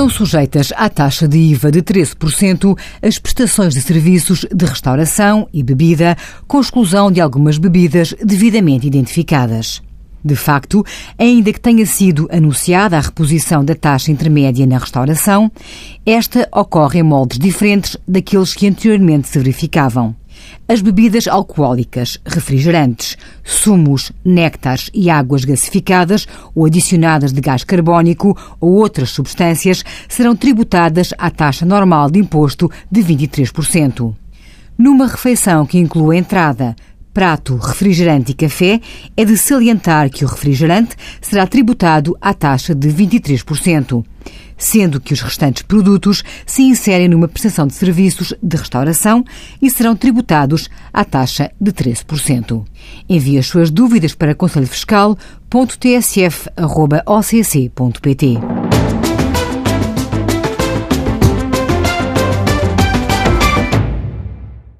Estão sujeitas à taxa de IVA de 13% as prestações de serviços de restauração e bebida, com exclusão de algumas bebidas devidamente identificadas. De facto, ainda que tenha sido anunciada a reposição da taxa intermédia na restauração, esta ocorre em moldes diferentes daqueles que anteriormente se verificavam. As bebidas alcoólicas, refrigerantes, sumos, néctares e águas gasificadas ou adicionadas de gás carbónico ou outras substâncias serão tributadas à taxa normal de imposto de 23%. Numa refeição que inclua entrada, prato, refrigerante e café, é de salientar que o refrigerante será tributado à taxa de 23%, sendo que os restantes produtos se inserem numa prestação de serviços de restauração e serão tributados à taxa de 13%. Envie as suas dúvidas para conselhofiscal.tsf.occ.pt.